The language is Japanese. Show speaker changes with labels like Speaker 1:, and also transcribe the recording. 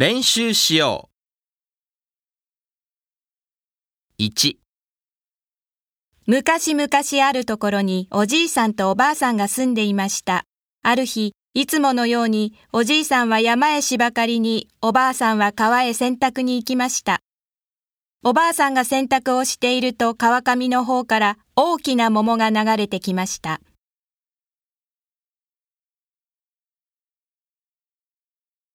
Speaker 1: 練習しよう。1、
Speaker 2: 昔々あるところにおじいさんとおばあさんが住んでいました。ある日、いつものようにおじいさんは山へ芝刈りに、おばあさんは川へ洗濯に行きました。おばあさんが洗濯をしていると川上の方から大きな桃が流れてきました。